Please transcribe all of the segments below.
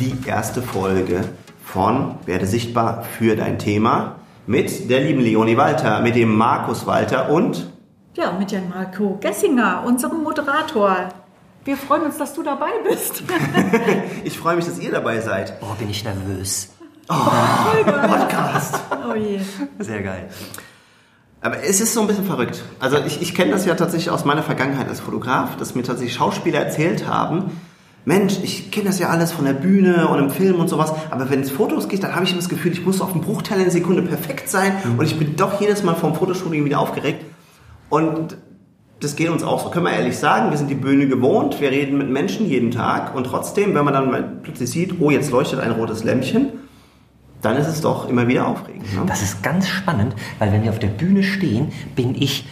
Die erste Folge von Werde sichtbar für dein Thema mit der lieben Leonie Walter, mit dem Markus Walter und ja, mit Jan Marco Gessinger, unserem Moderator. Wir freuen uns, dass du dabei bist. ich freue mich, dass ihr dabei seid. Oh, bin ich nervös. Oh, Podcast. Oh je. Sehr geil. Aber es ist so ein bisschen verrückt. Also ich, ich kenne das ja tatsächlich aus meiner Vergangenheit als Fotograf, dass mir tatsächlich Schauspieler erzählt haben, Mensch, ich kenne das ja alles von der Bühne und im Film und sowas, aber wenn es Fotos geht, dann habe ich immer das Gefühl, ich muss auf einen Bruchteil einer Sekunde perfekt sein mhm. und ich bin doch jedes Mal vom Fotoshooting wieder aufgeregt. Und das geht uns auch so, können wir ehrlich sagen. Wir sind die Bühne gewohnt, wir reden mit Menschen jeden Tag und trotzdem, wenn man dann mal plötzlich sieht, oh, jetzt leuchtet ein rotes Lämpchen, dann ist es doch immer wieder aufregend. Ne? Das ist ganz spannend, weil wenn wir auf der Bühne stehen, bin ich,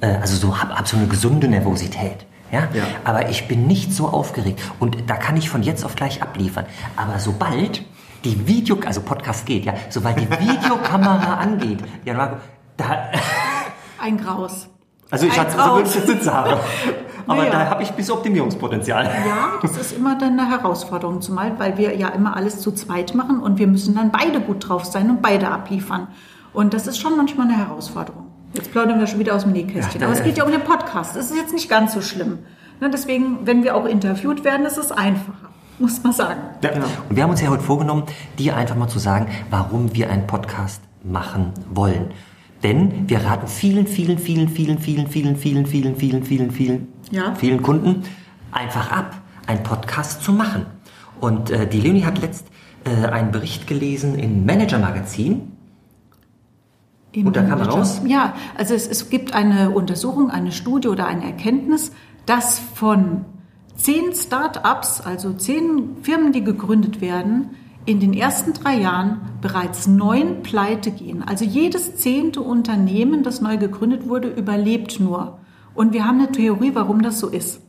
äh, also so, habe hab so eine gesunde Nervosität. Ja? ja? Aber ich bin nicht so aufgeregt und da kann ich von jetzt auf gleich abliefern. Aber sobald die Video, also Podcast geht, ja, sobald die Videokamera angeht, ja, Marco, da. Ein Graus. Also ich hatte so Sitze habe. Aber naja. da habe ich bis Optimierungspotenzial. Ja, das ist immer dann eine Herausforderung, zumal weil wir ja immer alles zu zweit machen und wir müssen dann beide gut drauf sein und beide abliefern. Und das ist schon manchmal eine Herausforderung. Jetzt plaudern wir schon wieder aus dem Nähkästchen. Ja, Aber es geht ja um den Podcast. Das ist jetzt nicht ganz so schlimm. Ne, deswegen, wenn wir auch interviewt werden, ist es einfacher. Muss man sagen. Ja, genau. Und wir haben uns ja heute vorgenommen, dir einfach mal zu sagen, warum wir einen Podcast machen wollen. Denn wir raten vielen, vielen, vielen, vielen, vielen, vielen, vielen, vielen, vielen, vielen, vielen, ja. vielen Kunden einfach ab, einen Podcast zu machen. Und äh, die Leonie hat letzt äh, einen Bericht gelesen im Manager Magazin Eben und da kam raus? Ja, also es, es gibt eine Untersuchung, eine Studie oder eine Erkenntnis, dass von zehn Start-ups, also zehn Firmen, die gegründet werden, in den ersten drei Jahren bereits neun pleite gehen. Also jedes zehnte Unternehmen, das neu gegründet wurde, überlebt nur. Und wir haben eine Theorie, warum das so ist.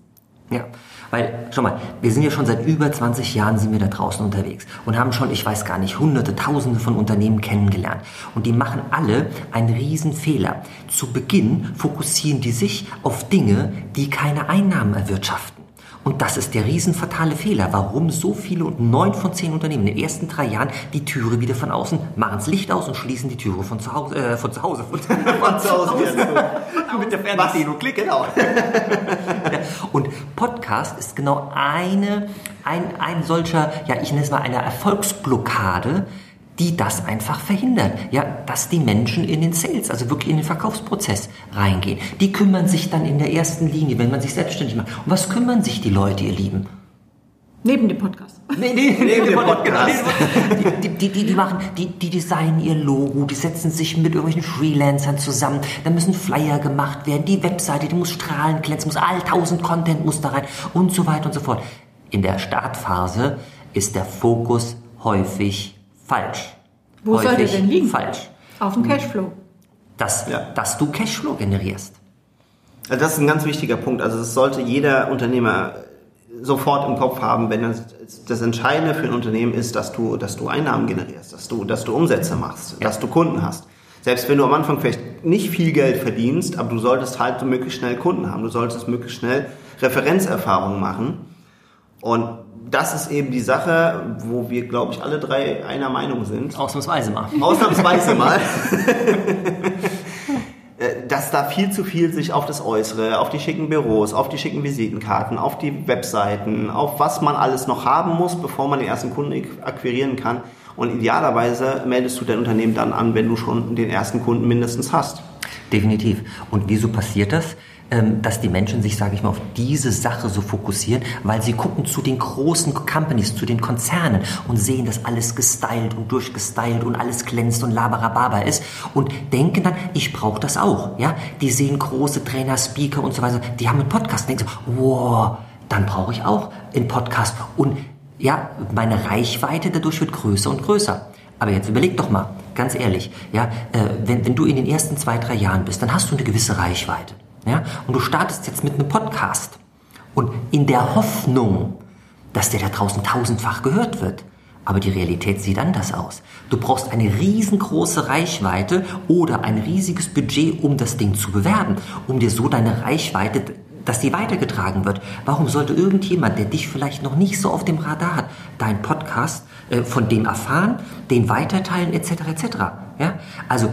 Ja, weil, schau mal, wir sind ja schon seit über 20 Jahren sind wir da draußen unterwegs und haben schon, ich weiß gar nicht, hunderte, tausende von Unternehmen kennengelernt. Und die machen alle einen riesen Fehler. Zu Beginn fokussieren die sich auf Dinge, die keine Einnahmen erwirtschaften. Und das ist der riesenfatale Fehler, warum so viele und neun von zehn Unternehmen in den ersten drei Jahren die Türe wieder von außen machen das Licht aus und schließen die Türe von zu Hause, äh, von zu Hause, von, von zu Hause. Mit der Fernbedienung, klick, genau. ja, und Podcast ist genau eine, ein, ein solcher, ja, ich nenne es mal eine Erfolgsblockade, die das einfach verhindert. Ja, dass die Menschen in den Sales, also wirklich in den Verkaufsprozess reingehen. Die kümmern sich dann in der ersten Linie, wenn man sich selbstständig macht. Und was kümmern sich die Leute, ihr Lieben? Neben dem Podcast. Nee, nee, neben dem Podcast. Die, die, die, die, machen, die, die designen ihr Logo, die setzen sich mit irgendwelchen Freelancern zusammen, da müssen Flyer gemacht werden, die Webseite, die muss strahlen, glänzen, muss all tausend Content muss da rein und so weiter und so fort. In der Startphase ist der Fokus häufig falsch. Wo soll der denn liegen? Falsch. Auf dem Cashflow. Dass, ja. dass du Cashflow generierst. Also das ist ein ganz wichtiger Punkt. Also das sollte jeder Unternehmer sofort im Kopf haben, wenn das, das Entscheidende für ein Unternehmen ist, dass du, dass du Einnahmen generierst, dass du, dass du Umsätze machst, ja. dass du Kunden hast. Selbst wenn du am Anfang vielleicht nicht viel Geld verdienst, aber du solltest halt möglichst schnell Kunden haben, du solltest möglichst schnell Referenzerfahrungen machen. Und das ist eben die Sache, wo wir, glaube ich, alle drei einer Meinung sind. Ausnahmsweise mal. Ausnahmsweise mal. Äh, dass da viel zu viel sich auf das Äußere, auf die schicken Büros, auf die schicken Visitenkarten, auf die Webseiten, auf was man alles noch haben muss, bevor man den ersten Kunden akquirieren kann. Und idealerweise meldest du dein Unternehmen dann an, wenn du schon den ersten Kunden mindestens hast. Definitiv. Und wieso passiert das? Ähm, dass die Menschen sich, sage ich mal, auf diese Sache so fokussieren, weil sie gucken zu den großen Companies, zu den Konzernen und sehen, dass alles gestylt und durchgestylt und alles glänzt und labarababa ist und denken dann, ich brauche das auch. Ja, die sehen große Trainer, Speaker und so weiter, die haben einen Podcast, denken so, wow, dann brauche ich auch einen Podcast und ja, meine Reichweite dadurch wird größer und größer. Aber jetzt überleg doch mal, ganz ehrlich, ja, äh, wenn, wenn du in den ersten zwei, drei Jahren bist, dann hast du eine gewisse Reichweite. Ja, und du startest jetzt mit einem Podcast. Und in der Hoffnung, dass der da draußen tausendfach gehört wird. Aber die Realität sieht anders aus. Du brauchst eine riesengroße Reichweite oder ein riesiges Budget, um das Ding zu bewerben, um dir so deine Reichweite, dass die weitergetragen wird. Warum sollte irgendjemand, der dich vielleicht noch nicht so auf dem Radar hat, deinen Podcast äh, von dem erfahren, den weiterteilen etc. etc. Ja? Also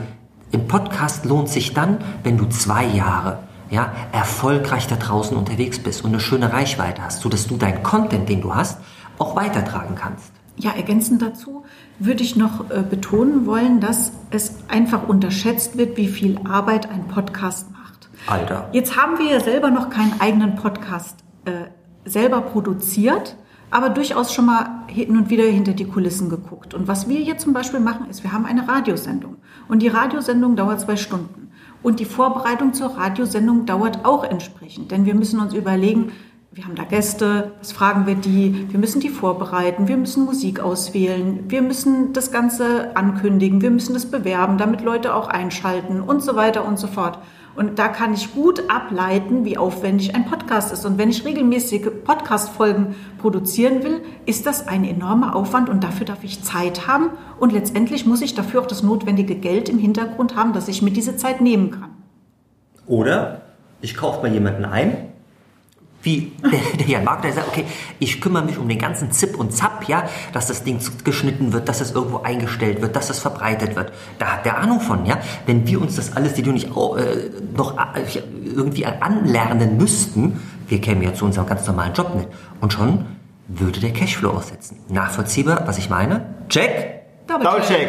ein Podcast lohnt sich dann, wenn du zwei Jahre ja, erfolgreich da draußen unterwegs bist und eine schöne Reichweite hast, sodass du deinen Content, den du hast, auch weitertragen kannst. Ja, ergänzend dazu würde ich noch äh, betonen wollen, dass es einfach unterschätzt wird, wie viel Arbeit ein Podcast macht. Alter. Jetzt haben wir ja selber noch keinen eigenen Podcast äh, selber produziert, aber durchaus schon mal hin und wieder hinter die Kulissen geguckt. Und was wir hier zum Beispiel machen, ist, wir haben eine Radiosendung. Und die Radiosendung dauert zwei Stunden. Und die Vorbereitung zur Radiosendung dauert auch entsprechend, denn wir müssen uns überlegen, wir haben da Gäste, was fragen wir die, wir müssen die vorbereiten, wir müssen Musik auswählen, wir müssen das Ganze ankündigen, wir müssen das bewerben, damit Leute auch einschalten und so weiter und so fort. Und da kann ich gut ableiten, wie aufwendig ein Podcast ist. Und wenn ich regelmäßige Podcast-Folgen produzieren will, ist das ein enormer Aufwand und dafür darf ich Zeit haben. Und letztendlich muss ich dafür auch das notwendige Geld im Hintergrund haben, dass ich mir diese Zeit nehmen kann. Oder ich kaufe mal jemanden ein, wie der, der Jan Mark, der sagt, okay, ich kümmere mich um den ganzen Zip und Zap, ja, dass das Ding geschnitten wird, dass es irgendwo eingestellt wird, dass es verbreitet wird. Da hat der Ahnung von, ja. Wenn wir uns das alles, die du nicht äh, noch äh, irgendwie anlernen müssten, wir kämen ja zu unserem ganz normalen Job nicht. Und schon würde der Cashflow aussetzen. Nachvollziehbar, was ich meine? Check? Double, Double check.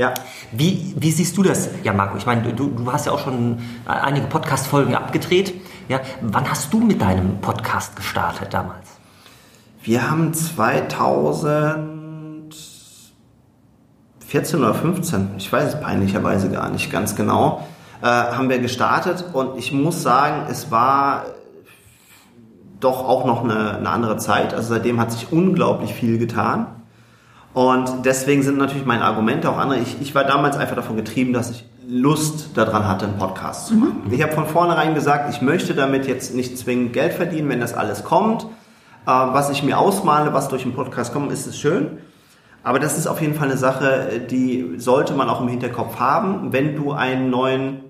Ja. Wie, wie siehst du das? Ja, Marco, ich meine, du, du hast ja auch schon einige Podcast-Folgen abgedreht. Ja, wann hast du mit deinem Podcast gestartet damals? Wir haben 2014 oder 15, ich weiß es peinlicherweise gar nicht ganz genau, äh, haben wir gestartet und ich muss sagen, es war doch auch noch eine, eine andere Zeit. Also seitdem hat sich unglaublich viel getan. Und deswegen sind natürlich meine Argumente auch andere. Ich, ich war damals einfach davon getrieben, dass ich Lust daran hatte, einen Podcast zu machen. Mhm. Ich habe von vornherein gesagt, ich möchte damit jetzt nicht zwingend Geld verdienen, wenn das alles kommt. Äh, was ich mir ausmale, was durch einen Podcast kommt, ist es schön. Aber das ist auf jeden Fall eine Sache, die sollte man auch im Hinterkopf haben, wenn du einen neuen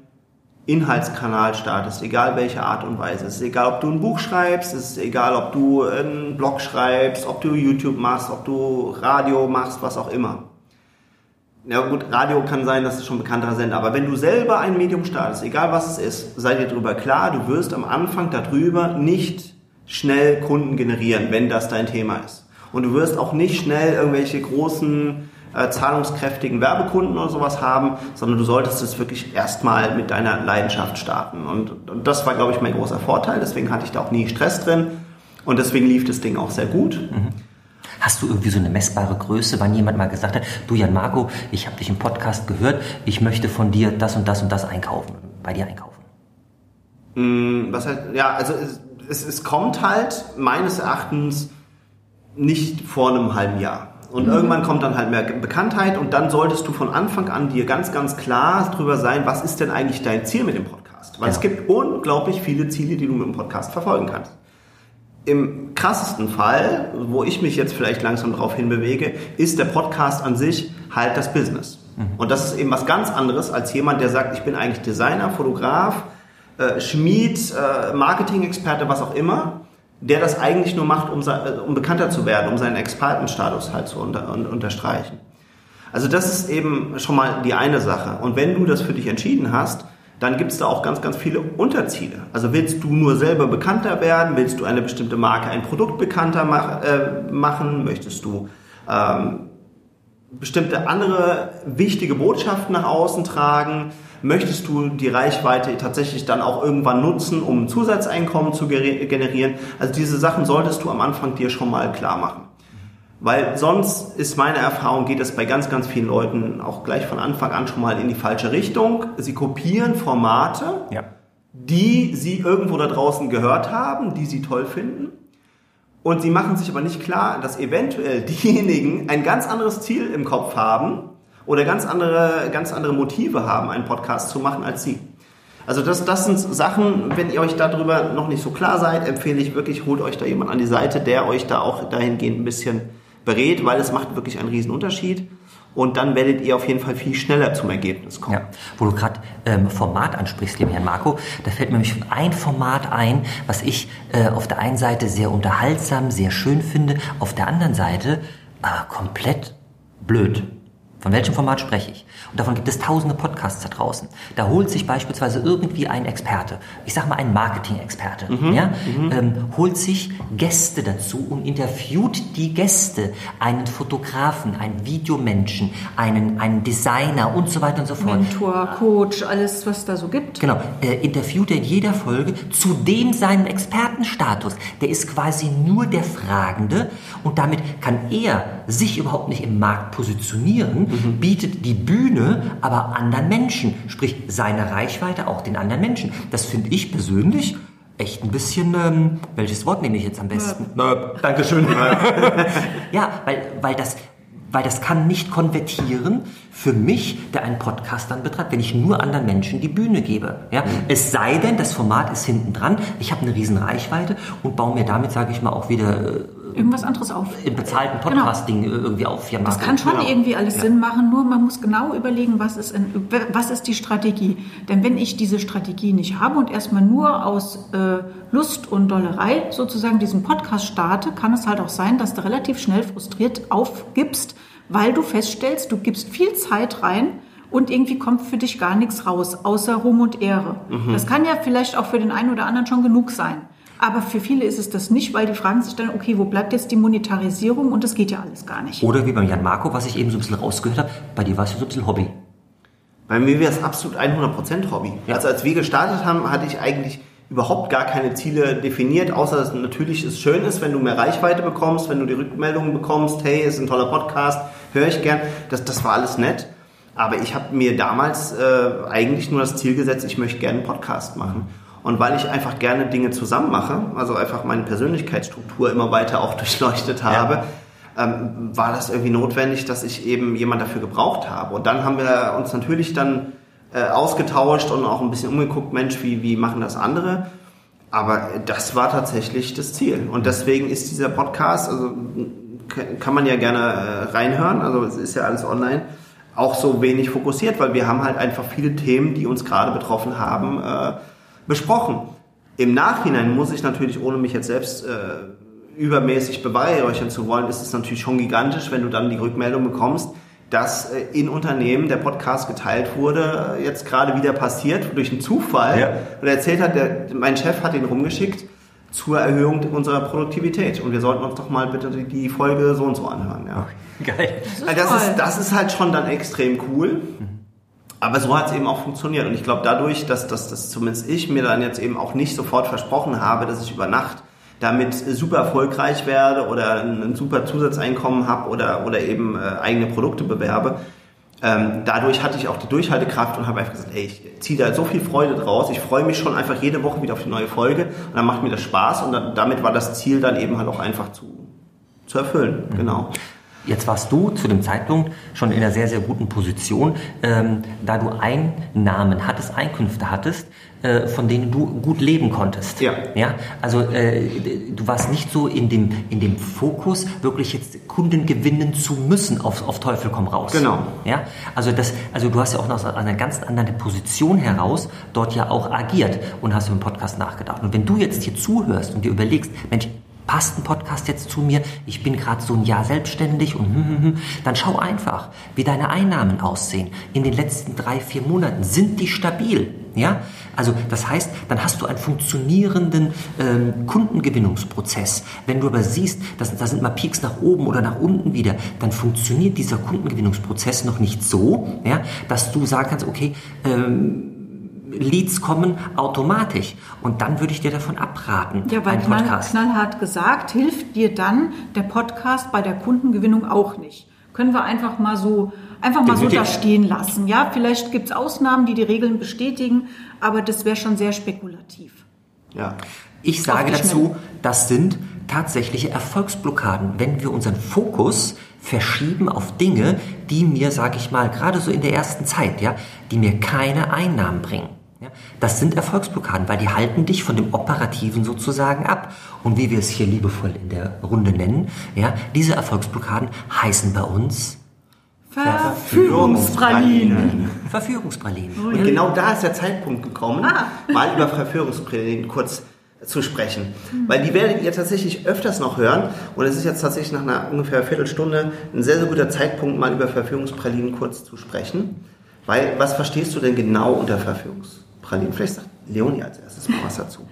Inhaltskanal startest, egal welche Art und Weise. Es ist egal, ob du ein Buch schreibst, es ist egal, ob du einen Blog schreibst, ob du YouTube machst, ob du Radio machst, was auch immer. Ja gut, Radio kann sein, dass es schon bekannter sind, aber wenn du selber ein Medium startest, egal was es ist, sei dir darüber klar, du wirst am Anfang darüber nicht schnell Kunden generieren, wenn das dein Thema ist. Und du wirst auch nicht schnell irgendwelche großen äh, zahlungskräftigen Werbekunden oder sowas haben, sondern du solltest es wirklich erstmal mit deiner Leidenschaft starten. Und, und das war, glaube ich, mein großer Vorteil. Deswegen hatte ich da auch nie Stress drin. Und deswegen lief das Ding auch sehr gut. Mhm. Hast du irgendwie so eine messbare Größe, wann jemand mal gesagt hat, du Jan Marco, ich habe dich im Podcast gehört, ich möchte von dir das und das und das einkaufen, bei dir einkaufen? Mm, was heißt, ja, also es, es, es kommt halt meines Erachtens nicht vor einem halben Jahr. Und mhm. irgendwann kommt dann halt mehr Bekanntheit und dann solltest du von Anfang an dir ganz, ganz klar drüber sein, was ist denn eigentlich dein Ziel mit dem Podcast? Weil ja. es gibt unglaublich viele Ziele, die du mit dem Podcast verfolgen kannst. Im krassesten Fall, wo ich mich jetzt vielleicht langsam drauf hinbewege, ist der Podcast an sich halt das Business. Mhm. Und das ist eben was ganz anderes als jemand, der sagt, ich bin eigentlich Designer, Fotograf, äh, Schmied, äh, Marketing-Experte, was auch immer der das eigentlich nur macht, um, äh, um bekannter zu werden, um seinen Expertenstatus halt zu unter, unterstreichen. Also das ist eben schon mal die eine Sache. Und wenn du das für dich entschieden hast, dann gibt es da auch ganz, ganz viele Unterziele. Also willst du nur selber bekannter werden? Willst du eine bestimmte Marke, ein Produkt bekannter mach, äh, machen? Möchtest du ähm, bestimmte andere wichtige Botschaften nach außen tragen? möchtest du die Reichweite tatsächlich dann auch irgendwann nutzen, um Zusatzeinkommen zu generieren. Also diese Sachen solltest du am Anfang dir schon mal klar machen. Weil sonst ist meine Erfahrung, geht es bei ganz, ganz vielen Leuten auch gleich von Anfang an schon mal in die falsche Richtung. Sie kopieren Formate, ja. die sie irgendwo da draußen gehört haben, die sie toll finden Und sie machen sich aber nicht klar, dass eventuell diejenigen ein ganz anderes Ziel im Kopf haben oder ganz andere, ganz andere Motive haben, einen Podcast zu machen als sie. Also das, das sind Sachen, wenn ihr euch darüber noch nicht so klar seid, empfehle ich wirklich, holt euch da jemand an die Seite, der euch da auch dahingehend ein bisschen berät, weil es macht wirklich einen riesen Unterschied. Und dann werdet ihr auf jeden Fall viel schneller zum Ergebnis kommen. Ja, wo du gerade ähm, Format ansprichst, lieber Herr Marco, da fällt mir nämlich ein Format ein, was ich äh, auf der einen Seite sehr unterhaltsam, sehr schön finde, auf der anderen Seite äh, komplett blöd. Von welchem Format spreche ich? Und davon gibt es tausende Podcasts da draußen. Da holt sich beispielsweise irgendwie ein Experte, ich sag mal ein Marketing-Experte, mhm, ja, mhm. Ähm, holt sich Gäste dazu und interviewt die Gäste, einen Fotografen, einen Videomenschen, einen, einen Designer und so weiter und so fort. Mentor, Coach, alles, was da so gibt. Genau, äh, interviewt er in jeder Folge zudem seinen Expertenstatus. Der ist quasi nur der Fragende und damit kann er sich überhaupt nicht im Markt positionieren, mhm. bietet die Bühne aber anderen Menschen, sprich seine Reichweite auch den anderen Menschen. Das finde ich persönlich echt ein bisschen, ähm, welches Wort nehme ich jetzt am besten? Nöp. Dankeschön. ja, weil, weil das, weil das kann nicht konvertieren für mich, der einen Podcast dann betreibt, wenn ich nur anderen Menschen die Bühne gebe. Ja? Mhm. Es sei denn, das Format ist hinten dran, ich habe eine riesen Reichweite und baue mir damit, sage ich mal, auch wieder äh, irgendwas anderes auf. Im bezahlten genau. Podcasting genau. irgendwie auf. Ja, das kann schon genau. irgendwie alles ja. Sinn machen, nur man muss genau überlegen, was ist, in, was ist die Strategie. Denn wenn ich diese Strategie nicht habe und erstmal nur aus äh, Lust und Dollerei sozusagen diesen Podcast starte, kann es halt auch sein, dass du relativ schnell frustriert aufgibst, weil du feststellst, du gibst viel Zeit rein, und irgendwie kommt für dich gar nichts raus, außer Ruhm und Ehre. Mhm. Das kann ja vielleicht auch für den einen oder anderen schon genug sein. Aber für viele ist es das nicht, weil die fragen sich dann, okay, wo bleibt jetzt die Monetarisierung? Und das geht ja alles gar nicht. Oder wie beim Jan Marco, was ich eben so ein bisschen rausgehört habe, bei dir war es so ein bisschen Hobby. Bei mir wäre es absolut 100% Hobby. Ja. Also als wir gestartet haben, hatte ich eigentlich überhaupt gar keine Ziele definiert, außer dass natürlich es schön ist, wenn du mehr Reichweite bekommst, wenn du die Rückmeldungen bekommst, hey, ist ein toller Podcast, höre ich gern. Das, das war alles nett. Aber ich habe mir damals äh, eigentlich nur das Ziel gesetzt, ich möchte gerne einen Podcast machen. Und weil ich einfach gerne Dinge zusammen mache, also einfach meine Persönlichkeitsstruktur immer weiter auch durchleuchtet habe, ja. ähm, war das irgendwie notwendig, dass ich eben jemand dafür gebraucht habe. Und dann haben wir uns natürlich dann äh, ausgetauscht und auch ein bisschen umgeguckt, Mensch, wie, wie machen das andere? Aber das war tatsächlich das Ziel. Und deswegen ist dieser Podcast, also kann man ja gerne äh, reinhören, also es ist ja alles online, auch so wenig fokussiert, weil wir haben halt einfach viele Themen, die uns gerade betroffen haben, äh, besprochen. Im Nachhinein muss ich natürlich, ohne mich jetzt selbst äh, übermäßig beweihräuchern zu wollen, ist es natürlich schon gigantisch, wenn du dann die Rückmeldung bekommst, dass äh, in Unternehmen der Podcast geteilt wurde, jetzt gerade wieder passiert, durch einen Zufall. Ja. Und er erzählt hat, der, mein Chef hat ihn rumgeschickt zur Erhöhung unserer Produktivität. Und wir sollten uns doch mal bitte die Folge so und so anhören. Ja. Geil. Das ist, also das, ist, das ist halt schon dann extrem cool. Mhm. Aber so hat es eben auch funktioniert. Und ich glaube, dadurch, dass, dass, dass zumindest ich mir dann jetzt eben auch nicht sofort versprochen habe, dass ich über Nacht damit super erfolgreich werde oder ein, super Zusatzeinkommen habe oder, oder eben äh, eigene Produkte bewerbe, ähm, dadurch hatte ich auch die Durchhaltekraft und habe einfach gesagt, ey, ich ziehe da so viel Freude draus. Ich freue mich schon einfach jede Woche wieder auf die neue Folge und dann macht mir das Spaß und dann, damit war das Ziel dann eben halt auch einfach zu, zu erfüllen. Mhm. Genau. Jetzt warst du zu dem Zeitpunkt schon in einer sehr, sehr guten Position, ähm, da du Einnahmen hattest, Einkünfte hattest, äh, von denen du gut leben konntest. Ja. ja? Also äh, du warst nicht so in dem, in dem Fokus, wirklich jetzt Kunden gewinnen zu müssen, auf, auf Teufel komm raus. Genau. Ja? Also, das, also du hast ja auch noch aus einer ganz anderen Position heraus dort ja auch agiert und hast über den Podcast nachgedacht. Und wenn du jetzt hier zuhörst und dir überlegst, Mensch, passt ein Podcast jetzt zu mir, ich bin gerade so ein Jahr selbstständig und hm, hm, hm, dann schau einfach, wie deine Einnahmen aussehen. In den letzten drei, vier Monaten sind die stabil. Ja, also das heißt, dann hast du einen funktionierenden ähm, Kundengewinnungsprozess. Wenn du aber siehst, dass da sind mal Peaks nach oben oder nach unten wieder, dann funktioniert dieser Kundengewinnungsprozess noch nicht so, ja, dass du sagen kannst, okay, ähm, Leads kommen automatisch. Und dann würde ich dir davon abraten. Ja, weil knall, knallhart gesagt, hilft dir dann der Podcast bei der Kundengewinnung auch nicht. Können wir einfach mal so, einfach mal so da stehen lassen. Ja, vielleicht gibt es Ausnahmen, die die Regeln bestätigen, aber das wäre schon sehr spekulativ. Ja. Ich sage dazu, das sind tatsächliche Erfolgsblockaden, wenn wir unseren Fokus verschieben auf Dinge, die mir, sage ich mal, gerade so in der ersten Zeit, ja, die mir keine Einnahmen bringen. Das sind Erfolgsblockaden, weil die halten dich von dem Operativen sozusagen ab. Und wie wir es hier liebevoll in der Runde nennen, ja, diese Erfolgsblockaden heißen bei uns Verführungspralinen. Verführungspralinen. Und genau da ist der Zeitpunkt gekommen, ah. mal über Verführungspralinen kurz zu sprechen. Weil die werdet ihr tatsächlich öfters noch hören. Und es ist jetzt tatsächlich nach einer ungefähr Viertelstunde ein sehr, sehr guter Zeitpunkt, mal über Verführungspralinen kurz zu sprechen. Weil, was verstehst du denn genau unter Verführungspralinen? Pralinen. Vielleicht sagt Leonie als erstes mal was dazu.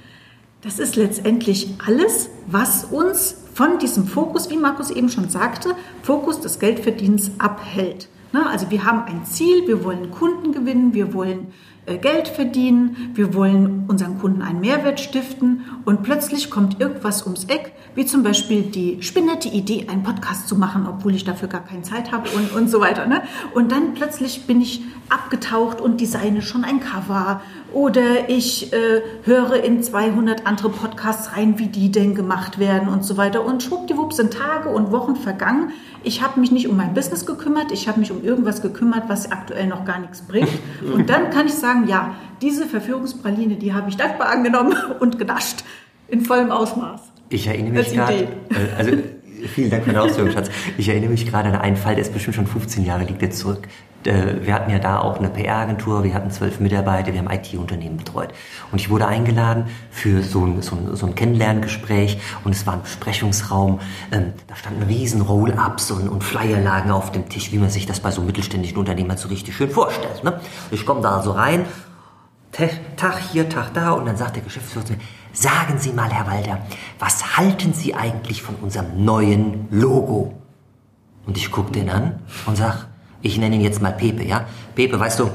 Das ist letztendlich alles, was uns von diesem Fokus, wie Markus eben schon sagte, Fokus des Geldverdienens abhält. Also wir haben ein Ziel, wir wollen Kunden gewinnen, wir wollen Geld verdienen, wir wollen unseren Kunden einen Mehrwert stiften und plötzlich kommt irgendwas ums Eck, wie zum Beispiel die spinnette Idee, einen Podcast zu machen, obwohl ich dafür gar keine Zeit habe und, und so weiter. Ne? Und dann plötzlich bin ich abgetaucht und designe schon ein Cover oder ich äh, höre in 200 andere Podcasts rein, wie die denn gemacht werden und so weiter. Und schwuppdiwupp sind Tage und Wochen vergangen. Ich habe mich nicht um mein Business gekümmert, ich habe mich um irgendwas gekümmert, was aktuell noch gar nichts bringt. Und dann kann ich sagen, ja, diese Verführungspraline, die habe ich dankbar angenommen und genascht in vollem Ausmaß. Ich erinnere mich gerade, äh, also vielen Dank für den Ausführung, Schatz. Ich erinnere mich gerade an einen Fall, der ist bestimmt schon 15 Jahre, liegt jetzt zurück. Äh, wir hatten ja da auch eine PR-Agentur, wir hatten zwölf Mitarbeiter, wir haben IT-Unternehmen betreut. Und ich wurde eingeladen für so ein, so ein, so ein Kennenlerngespräch und es war ein Besprechungsraum. Ähm, da standen riesen Roll-Ups und, und Flyerlagen auf dem Tisch, wie man sich das bei so mittelständischen Unternehmen halt so richtig schön vorstellt. Ne? Ich komme da so rein, Tag hier, Tag da und dann sagt der Geschäftsführer zu mir, sagen Sie mal, Herr Walter, was halten Sie eigentlich von unserem neuen Logo? Und ich gucke den an und sag, ich nenne ihn jetzt mal Pepe, ja? Pepe, weißt du,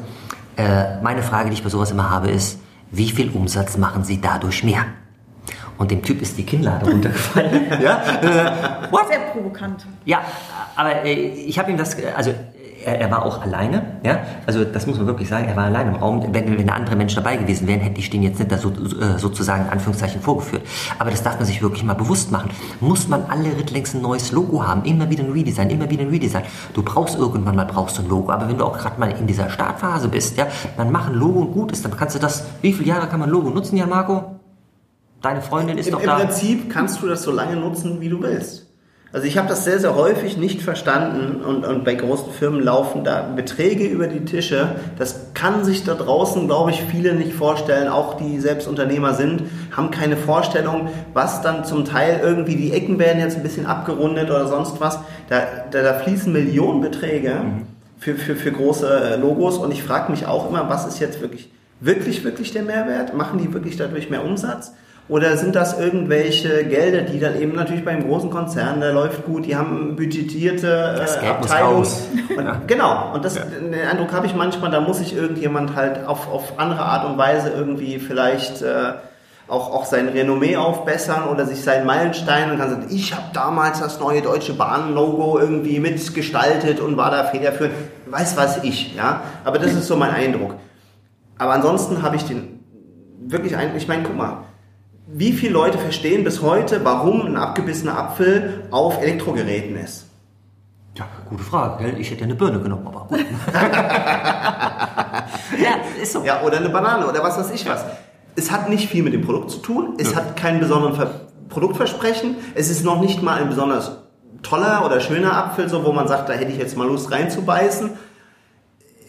äh, meine Frage, die ich bei sowas immer habe, ist, wie viel Umsatz machen Sie dadurch mehr? Und dem Typ ist die Kinnlade runtergefallen. ja? Äh? Sehr provokant. Ja, aber äh, ich habe ihm das, also er, er, war auch alleine, ja, also das muss man wirklich sagen, er war alleine im Raum. Wenn, wenn andere Menschen dabei gewesen wären, hätte ich den jetzt nicht da so, äh, sozusagen in Anführungszeichen vorgeführt. Aber das darf man sich wirklich mal bewusst machen. Muss man alle Rittlings ein neues Logo haben, immer wieder ein Redesign, immer wieder ein Redesign. Du brauchst irgendwann mal brauchst du ein Logo, aber wenn du auch gerade mal in dieser Startphase bist, ja, dann mach ein Logo und gut ist, dann kannst du das, wie viele Jahre kann man ein Logo nutzen, Jan Marco? Deine Freundin ist Im, doch im da. Im Prinzip kannst du das so lange nutzen, wie du willst. Also ich habe das sehr, sehr häufig nicht verstanden und, und bei großen Firmen laufen da Beträge über die Tische. Das kann sich da draußen, glaube ich, viele nicht vorstellen. Auch die selbst Unternehmer sind, haben keine Vorstellung, was dann zum Teil irgendwie, die Ecken werden jetzt ein bisschen abgerundet oder sonst was. Da, da, da fließen Millionenbeträge für, für, für große Logos und ich frage mich auch immer, was ist jetzt wirklich, wirklich, wirklich der Mehrwert? Machen die wirklich dadurch mehr Umsatz? Oder sind das irgendwelche Gelder, die dann eben natürlich beim großen Konzern, der läuft gut, die haben budgetierte äh, Abteilungen. Ja. Genau, und das, ja. den Eindruck habe ich manchmal, da muss sich irgendjemand halt auf, auf andere Art und Weise irgendwie vielleicht äh, auch, auch sein Renommee aufbessern oder sich seinen Meilenstein und kann sagen, ich habe damals das neue Deutsche Bahn-Logo irgendwie mitgestaltet und war da federführend. Weiß was ich, ja. Aber das ist so mein Eindruck. Aber ansonsten habe ich den wirklich ein, ich meine, guck mal, wie viele Leute verstehen bis heute, warum ein abgebissener Apfel auf Elektrogeräten ist? Ja, gute Frage. Gell? Ich hätte eine Birne genommen, aber gut. ja, ist so. Ja, oder eine Banane oder was weiß ich was. Es hat nicht viel mit dem Produkt zu tun. Es ja. hat keinen besonderen Ver Produktversprechen. Es ist noch nicht mal ein besonders toller oder schöner Apfel, so wo man sagt, da hätte ich jetzt mal Lust reinzubeißen.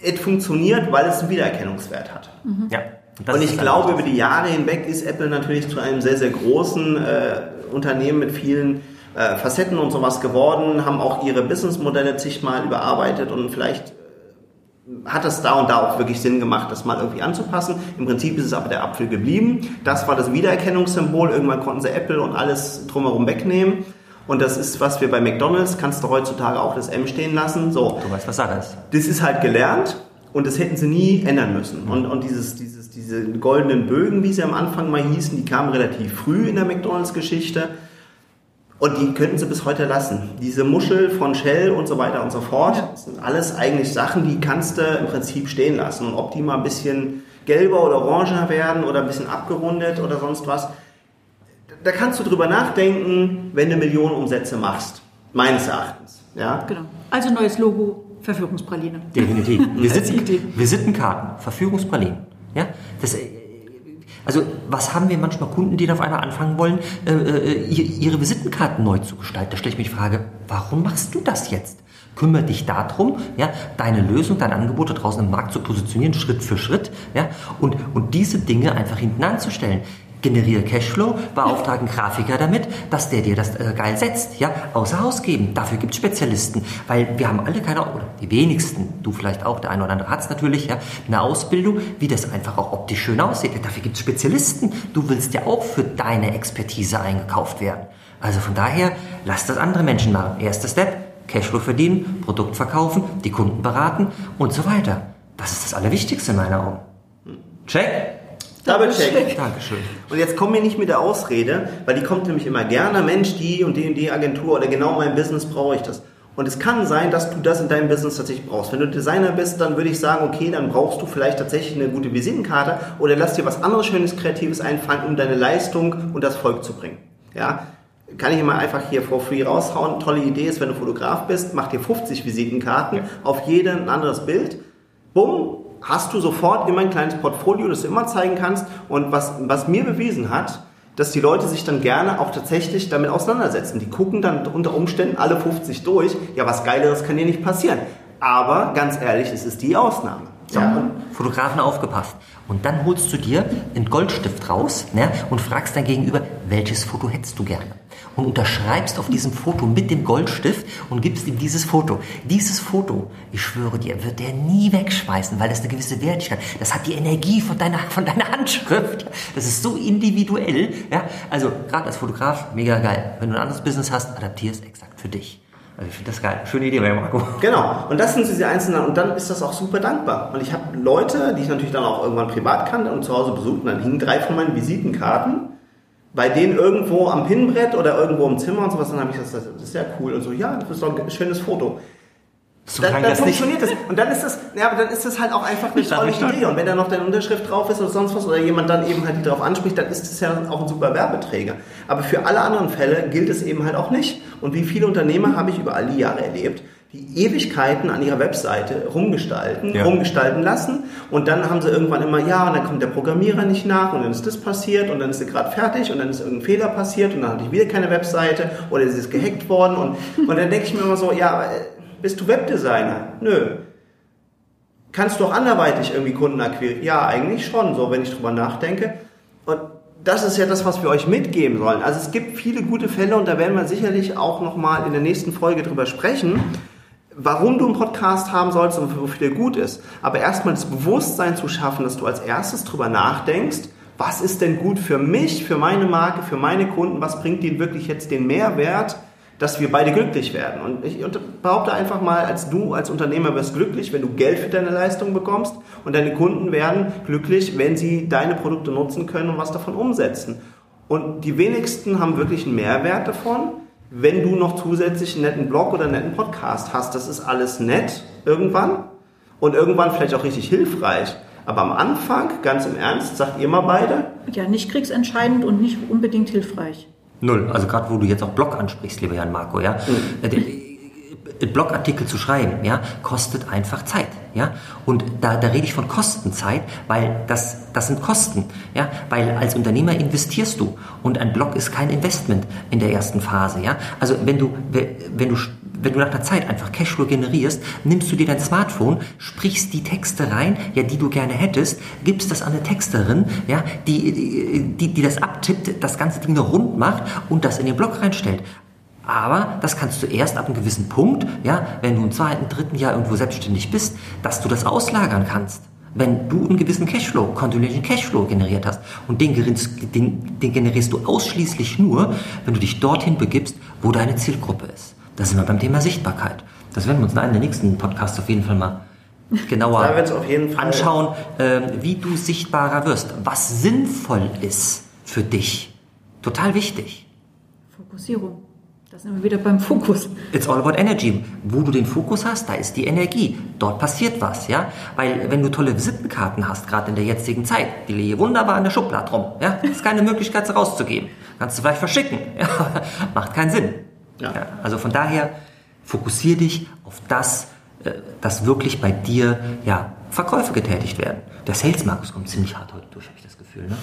Es funktioniert, weil es einen Wiedererkennungswert hat. Mhm. Ja. Das und ich glaube, über die Jahre hinweg ist Apple natürlich zu einem sehr, sehr großen äh, Unternehmen mit vielen äh, Facetten und sowas geworden, haben auch ihre Businessmodelle zigmal überarbeitet und vielleicht äh, hat es da und da auch wirklich Sinn gemacht, das mal irgendwie anzupassen. Im Prinzip ist es aber der Apfel geblieben. Das war das Wiedererkennungssymbol. Irgendwann konnten sie Apple und alles drumherum wegnehmen. Und das ist, was wir bei McDonalds, kannst du heutzutage auch das M stehen lassen. So. Du weißt, was Sache ist. Das ist halt gelernt und das hätten sie nie ändern müssen. Und, und dieses, dieses diese goldenen Bögen, wie sie am Anfang mal hießen, die kamen relativ früh in der McDonalds-Geschichte. Und die könnten sie bis heute lassen. Diese Muschel von Shell und so weiter und so fort, das sind alles eigentlich Sachen, die kannst du im Prinzip stehen lassen. Und ob die mal ein bisschen gelber oder oranger werden oder ein bisschen abgerundet oder sonst was, da kannst du drüber nachdenken, wenn du Millionen Umsätze machst. Meines Erachtens. Ja? Genau. Also neues Logo, Verführungspraline. Definitiv. Visiten, Visitenkarten, Verführungspralinen. Ja? Das, äh, also was haben wir manchmal Kunden, die auf einmal anfangen wollen, äh, äh ihre Visitenkarten neu zu gestalten? Da stelle ich mich die Frage, warum machst du das jetzt? Kümmere dich darum, ja, deine Lösung, deine Angebote draußen im Markt zu positionieren, Schritt für Schritt, ja, und, und diese Dinge einfach hinten anzustellen generiere Cashflow, beauftrage einen Grafiker damit, dass der dir das äh, geil setzt, ja, außer Haus geben. Dafür gibt es Spezialisten, weil wir haben alle keine, oder die wenigsten, du vielleicht auch, der eine oder andere hat es natürlich, ja, eine Ausbildung, wie das einfach auch optisch schön aussieht. Dafür gibt es Spezialisten. Du willst ja auch für deine Expertise eingekauft werden. Also von daher, lass das andere Menschen machen. Erster Step, Cashflow verdienen, Produkt verkaufen, die Kunden beraten und so weiter. Das ist das Allerwichtigste in meiner Augen. Check? Double check. Dankeschön. Und jetzt komm mir nicht mit der Ausrede, weil die kommt nämlich immer gerne, Mensch, die und die und die Agentur oder genau mein Business brauche ich das. Und es kann sein, dass du das in deinem Business tatsächlich brauchst. Wenn du Designer bist, dann würde ich sagen, okay, dann brauchst du vielleicht tatsächlich eine gute Visitenkarte oder lass dir was anderes Schönes, Kreatives einfallen, um deine Leistung und das Volk zu bringen. Ja? Kann ich immer einfach hier for free raushauen. Tolle Idee ist, wenn du Fotograf bist, mach dir 50 Visitenkarten, ja. auf jeden ein anderes Bild. Bumm, hast du sofort immer ein kleines Portfolio, das du immer zeigen kannst. Und was, was mir bewiesen hat, dass die Leute sich dann gerne auch tatsächlich damit auseinandersetzen. Die gucken dann unter Umständen alle 50 durch. Ja, was Geileres kann hier nicht passieren. Aber ganz ehrlich, es ist die Ausnahme. So, ja. Fotografen aufgepasst. Und dann holst du dir einen Goldstift raus ne, und fragst dein Gegenüber, welches Foto hättest du gerne? Und unterschreibst auf diesem Foto mit dem Goldstift und gibst ihm dieses Foto. Dieses Foto, ich schwöre dir, wird der nie wegschmeißen, weil das eine gewisse Wertigkeit, das hat die Energie von deiner, von deiner Handschrift. Das ist so individuell. Ja? Also gerade als Fotograf, mega geil. Wenn du ein anderes Business hast, adaptier es exakt für dich. Also ich finde das geil. Schöne Idee, Marco. Genau. Und das sind diese einzelnen, und dann ist das auch super dankbar. Und ich habe Leute, die ich natürlich dann auch irgendwann privat kannte und zu Hause besucht, und dann hingen drei von meinen Visitenkarten bei denen irgendwo am Pinnbrett oder irgendwo im Zimmer und sowas, dann habe ich gesagt, das ist sehr cool. Und so, ja, das ist doch ein schönes Foto. So dann, dann funktioniert das. Und dann ist das, ja, aber dann ist das halt auch einfach eine tolle Idee. Und wenn da noch deine Unterschrift drauf ist oder sonst was oder jemand dann eben halt die drauf anspricht, dann ist das ja auch ein super Werbeträger. Aber für alle anderen Fälle gilt es eben halt auch nicht. Und wie viele Unternehmer habe ich über all die Jahre erlebt, die Ewigkeiten an ihrer Webseite rumgestalten, ja. rumgestalten lassen und dann haben sie irgendwann immer, ja, und dann kommt der Programmierer nicht nach und dann ist das passiert und dann ist sie gerade fertig und dann ist irgendein Fehler passiert und dann hatte ich wieder keine Webseite oder sie ist gehackt worden und, und dann denke ich mir immer so, ja, bist du Webdesigner? Nö. Kannst du auch anderweitig irgendwie Kunden akquirieren? Ja, eigentlich schon, so wenn ich drüber nachdenke. Und das ist ja das, was wir euch mitgeben sollen. Also es gibt viele gute Fälle und da werden wir sicherlich auch nochmal in der nächsten Folge drüber sprechen warum du einen Podcast haben sollst und wofür der gut ist. Aber erstmal das Bewusstsein zu schaffen, dass du als erstes drüber nachdenkst, was ist denn gut für mich, für meine Marke, für meine Kunden, was bringt ihnen wirklich jetzt den Mehrwert, dass wir beide glücklich werden. Und ich behaupte einfach mal, als du als Unternehmer wirst glücklich, wenn du Geld für deine Leistung bekommst und deine Kunden werden glücklich, wenn sie deine Produkte nutzen können und was davon umsetzen. Und die wenigsten haben wirklich einen Mehrwert davon wenn du noch zusätzlich einen netten Blog oder einen netten Podcast hast. Das ist alles nett irgendwann und irgendwann vielleicht auch richtig hilfreich. Aber am Anfang, ganz im Ernst, sagt ihr mal beide? Ja, nicht kriegsentscheidend und nicht unbedingt hilfreich. Null. Also gerade wo du jetzt auch Blog ansprichst, lieber Jan Marco, ja. Mhm. Blogartikel zu schreiben, ja, kostet einfach Zeit, ja. Und da, da rede ich von Kostenzeit, weil das, das sind Kosten, ja. Weil als Unternehmer investierst du und ein Blog ist kein Investment in der ersten Phase, ja. Also wenn du, wenn du, wenn du nach einer Zeit einfach Cashflow generierst, nimmst du dir dein Smartphone, sprichst die Texte rein, ja, die du gerne hättest, gibst das an eine Texterin, ja, die, die, die das abtippt, das ganze Ding rund macht und das in den Blog reinstellt. Aber das kannst du erst ab einem gewissen Punkt, ja, wenn du im zweiten, dritten Jahr irgendwo selbstständig bist, dass du das auslagern kannst. Wenn du einen gewissen Cashflow, kontinuierlichen Cashflow generiert hast und den, den, den generierst du ausschließlich nur, wenn du dich dorthin begibst, wo deine Zielgruppe ist. Da sind wir beim Thema Sichtbarkeit. Das werden wir uns in einem der nächsten Podcasts auf jeden Fall mal genauer anschauen, äh, wie du sichtbarer wirst, was sinnvoll ist für dich. Total wichtig. Fokussierung. Da sind wir wieder beim Fokus. It's all about energy. Wo du den Fokus hast, da ist die Energie. Dort passiert was, ja. Weil wenn du tolle Visitenkarten hast, gerade in der jetzigen Zeit, die liegen wunderbar in der Schublade rum, ja. ist keine Möglichkeit, sie rauszugeben. Kannst du vielleicht verschicken. Ja, macht keinen Sinn. Ja. Ja, also von daher fokussier dich auf das, äh, dass wirklich bei dir ja, Verkäufe getätigt werden. Der Sales Markus kommt ziemlich hart heute durch, habe ich das Gefühl. Ne?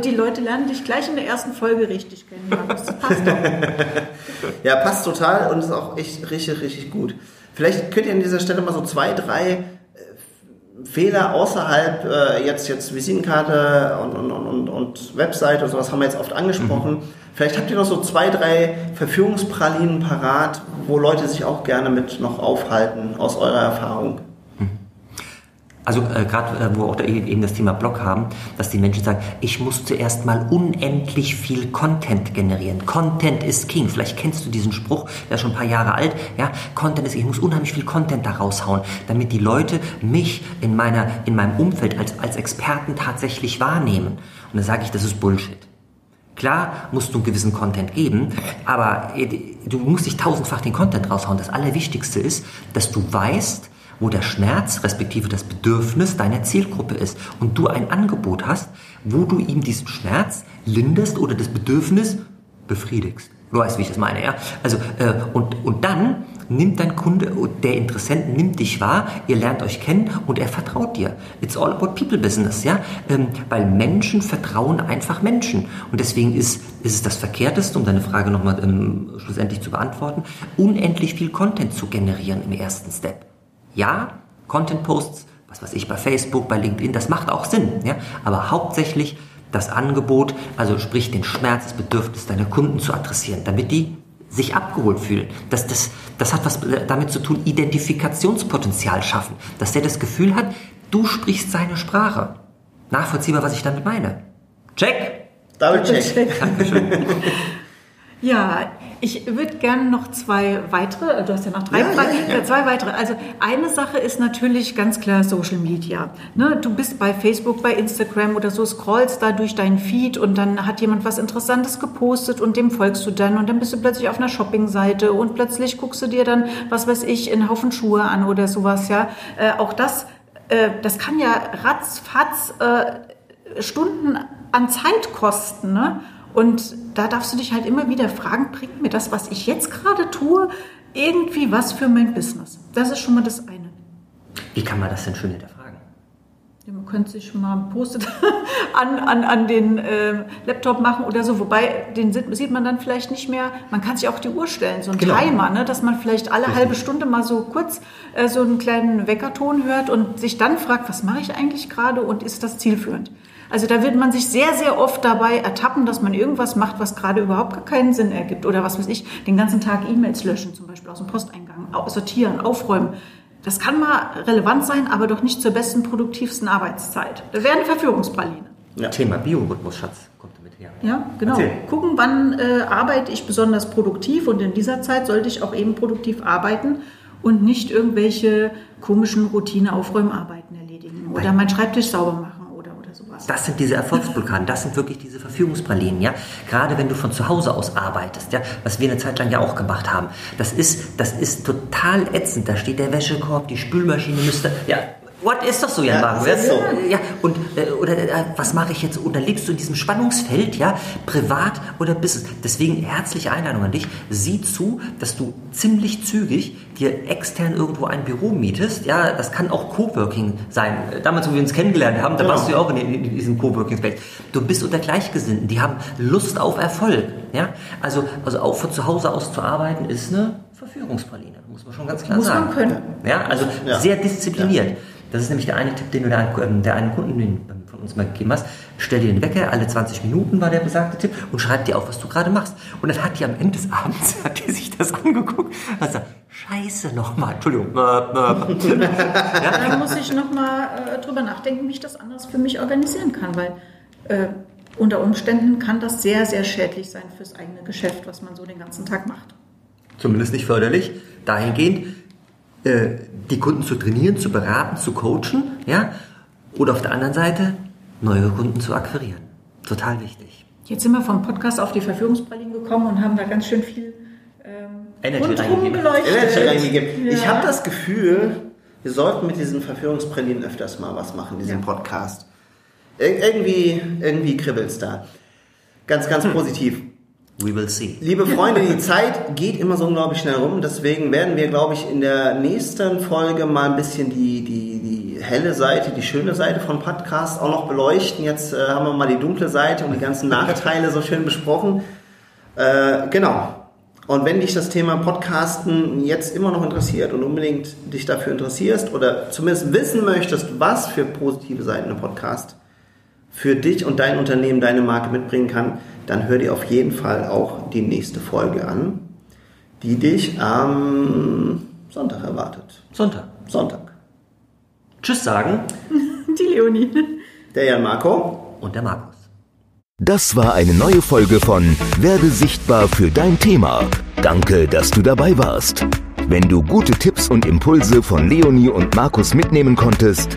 die Leute lernen dich gleich in der ersten Folge richtig kennen, Markus. Das passt doch. Ja, passt total und ist auch echt richtig, richtig gut. Vielleicht könnt ihr an dieser Stelle mal so zwei, drei äh, Fehler außerhalb äh, jetzt jetzt Visitenkarte und, und, und, und Website und sowas haben wir jetzt oft angesprochen. Mhm. Vielleicht habt ihr noch so zwei, drei Verführungspralinen parat, wo Leute sich auch gerne mit noch aufhalten aus eurer Erfahrung also äh, gerade äh, wo wir auch da eben das Thema Blog haben, dass die Menschen sagen, ich muss zuerst mal unendlich viel Content generieren. Content ist King. Vielleicht kennst du diesen Spruch, der ist schon ein paar Jahre alt. Ja, Content ist, ich muss unheimlich viel Content da raushauen, damit die Leute mich in meiner, in meinem Umfeld als, als Experten tatsächlich wahrnehmen. Und dann sage ich, das ist Bullshit. Klar musst du einen gewissen Content geben, aber äh, du musst dich tausendfach den Content raushauen. Das Allerwichtigste ist, dass du weißt, wo der Schmerz respektive das Bedürfnis deiner Zielgruppe ist und du ein Angebot hast, wo du ihm diesen Schmerz linderst oder das Bedürfnis befriedigst. Du weißt, wie ich das meine, ja? Also, äh, und, und dann nimmt dein Kunde, der Interessent nimmt dich wahr, ihr lernt euch kennen und er vertraut dir. It's all about people business, ja? Ähm, weil Menschen vertrauen einfach Menschen. Und deswegen ist, ist es das Verkehrteste, um deine Frage nochmal ähm, schlussendlich zu beantworten, unendlich viel Content zu generieren im ersten Step. Ja, Content-Posts, was weiß ich, bei Facebook, bei LinkedIn, das macht auch Sinn. Ja? Aber hauptsächlich das Angebot, also sprich den Schmerz, das Bedürfnis deiner Kunden zu adressieren, damit die sich abgeholt fühlen. Das, das, das hat was damit zu tun, Identifikationspotenzial schaffen. Dass der das Gefühl hat, du sprichst seine Sprache. Nachvollziehbar, was ich damit meine. Check! Double check. Dankeschön. Ja, ich würde gerne noch zwei weitere, du hast ja noch drei ja, Fragen, ja, ja. zwei weitere. Also eine Sache ist natürlich ganz klar Social Media. Ne, du bist bei Facebook, bei Instagram oder so, scrollst da durch deinen Feed und dann hat jemand was Interessantes gepostet und dem folgst du dann und dann bist du plötzlich auf einer Shoppingseite und plötzlich guckst du dir dann, was weiß ich, einen Haufen Schuhe an oder sowas. Ja, äh, auch das, äh, das kann ja ratzfatz äh, Stunden an Zeit kosten. Ne? Und da darfst du dich halt immer wieder fragen, bringt mir das, was ich jetzt gerade tue, irgendwie was für mein Business? Das ist schon mal das eine. Wie kann man das denn schön hinterfragen? Ja, man könnte sich schon mal ein Post an, an, an den äh, Laptop machen oder so, wobei den sieht man dann vielleicht nicht mehr. Man kann sich auch die Uhr stellen, so ein genau. Timer, ne, dass man vielleicht alle Richtig. halbe Stunde mal so kurz äh, so einen kleinen Weckerton hört und sich dann fragt, was mache ich eigentlich gerade und ist das zielführend? Also da wird man sich sehr, sehr oft dabei ertappen, dass man irgendwas macht, was gerade überhaupt gar keinen Sinn ergibt. Oder was weiß ich, den ganzen Tag E-Mails löschen, zum Beispiel aus dem Posteingang, sortieren, aufräumen. Das kann mal relevant sein, aber doch nicht zur besten, produktivsten Arbeitszeit. Da wäre eine Verführungspraline. Ja. Thema Biorhythmus, Schatz, kommt damit her. Ja, genau. Erzähl. Gucken, wann äh, arbeite ich besonders produktiv und in dieser Zeit sollte ich auch eben produktiv arbeiten und nicht irgendwelche komischen Routine-Aufräumarbeiten erledigen oder meinen Schreibtisch sauber machen. Das sind diese Erfolgsblockaden, das sind wirklich diese Verfügungspralinen, ja. Gerade wenn du von zu Hause aus arbeitest, ja, was wir eine Zeit lang ja auch gemacht haben. Das ist, das ist total ätzend. Da steht der Wäschekorb, die Spülmaschine müsste, ja, What ist doch so, Jan ja, Wagen? So. Ja, und äh, oder äh, was mache ich jetzt? Und dann lebst du in diesem Spannungsfeld, ja, privat oder Business. Deswegen herzliche Einladung an dich. Sieh zu, dass du ziemlich zügig dir extern irgendwo ein Büro mietest. Ja, das kann auch Coworking sein. Damals, wo wir uns kennengelernt haben, da genau. warst du ja auch in, in diesem Coworking Space. Du bist unter Gleichgesinnten, die haben Lust auf Erfolg. Ja, also also auch von zu Hause aus zu arbeiten ist eine Verführungspraline, muss man schon ganz klar muss sagen. Muss man können. Ja, also ja. sehr diszipliniert. Ja. Das ist nämlich der eine Tipp, den du der, ähm, der einen Kunden von uns mal gegeben hast. Stell dir den Wecker, alle 20 Minuten war der besagte Tipp und schreib dir auf, was du gerade machst. Und dann hat die am Ende des Abends, hat die sich das angeguckt und hat gesagt, scheiße nochmal, Entschuldigung. ja? Dann muss ich nochmal äh, drüber nachdenken, wie ich das anders für mich organisieren kann, weil äh, unter Umständen kann das sehr, sehr schädlich sein fürs eigene Geschäft, was man so den ganzen Tag macht. Zumindest nicht förderlich. Dahingehend, äh, die Kunden zu trainieren, zu beraten, zu coachen, ja, oder auf der anderen Seite neue Kunden zu akquirieren. Total wichtig. Jetzt sind wir vom Podcast auf die Verführungspralinen gekommen und haben da ganz schön viel ähm, Energy reingegeben. Ja. Ich habe das Gefühl, wir sollten mit diesen Verführungspralinen öfters mal was machen, diesen ja. Podcast. Ir irgendwie, irgendwie kribbelt's da. Ganz, ganz hm. positiv. We will see. Liebe Freunde, die Zeit geht immer so unglaublich schnell rum. Deswegen werden wir, glaube ich, in der nächsten Folge mal ein bisschen die, die, die helle Seite, die schöne Seite von Podcast auch noch beleuchten. Jetzt äh, haben wir mal die dunkle Seite und die ganzen Nachteile so schön besprochen. Äh, genau. Und wenn dich das Thema Podcasten jetzt immer noch interessiert und unbedingt dich dafür interessierst oder zumindest wissen möchtest, was für positive Seiten ein Podcast für dich und dein Unternehmen, deine Marke mitbringen kann, dann hör dir auf jeden Fall auch die nächste Folge an, die dich am Sonntag erwartet. Sonntag. Sonntag. Tschüss sagen. Die Leonie. Der Jan Marco. Und der Markus. Das war eine neue Folge von Werde sichtbar für dein Thema. Danke, dass du dabei warst. Wenn du gute Tipps und Impulse von Leonie und Markus mitnehmen konntest,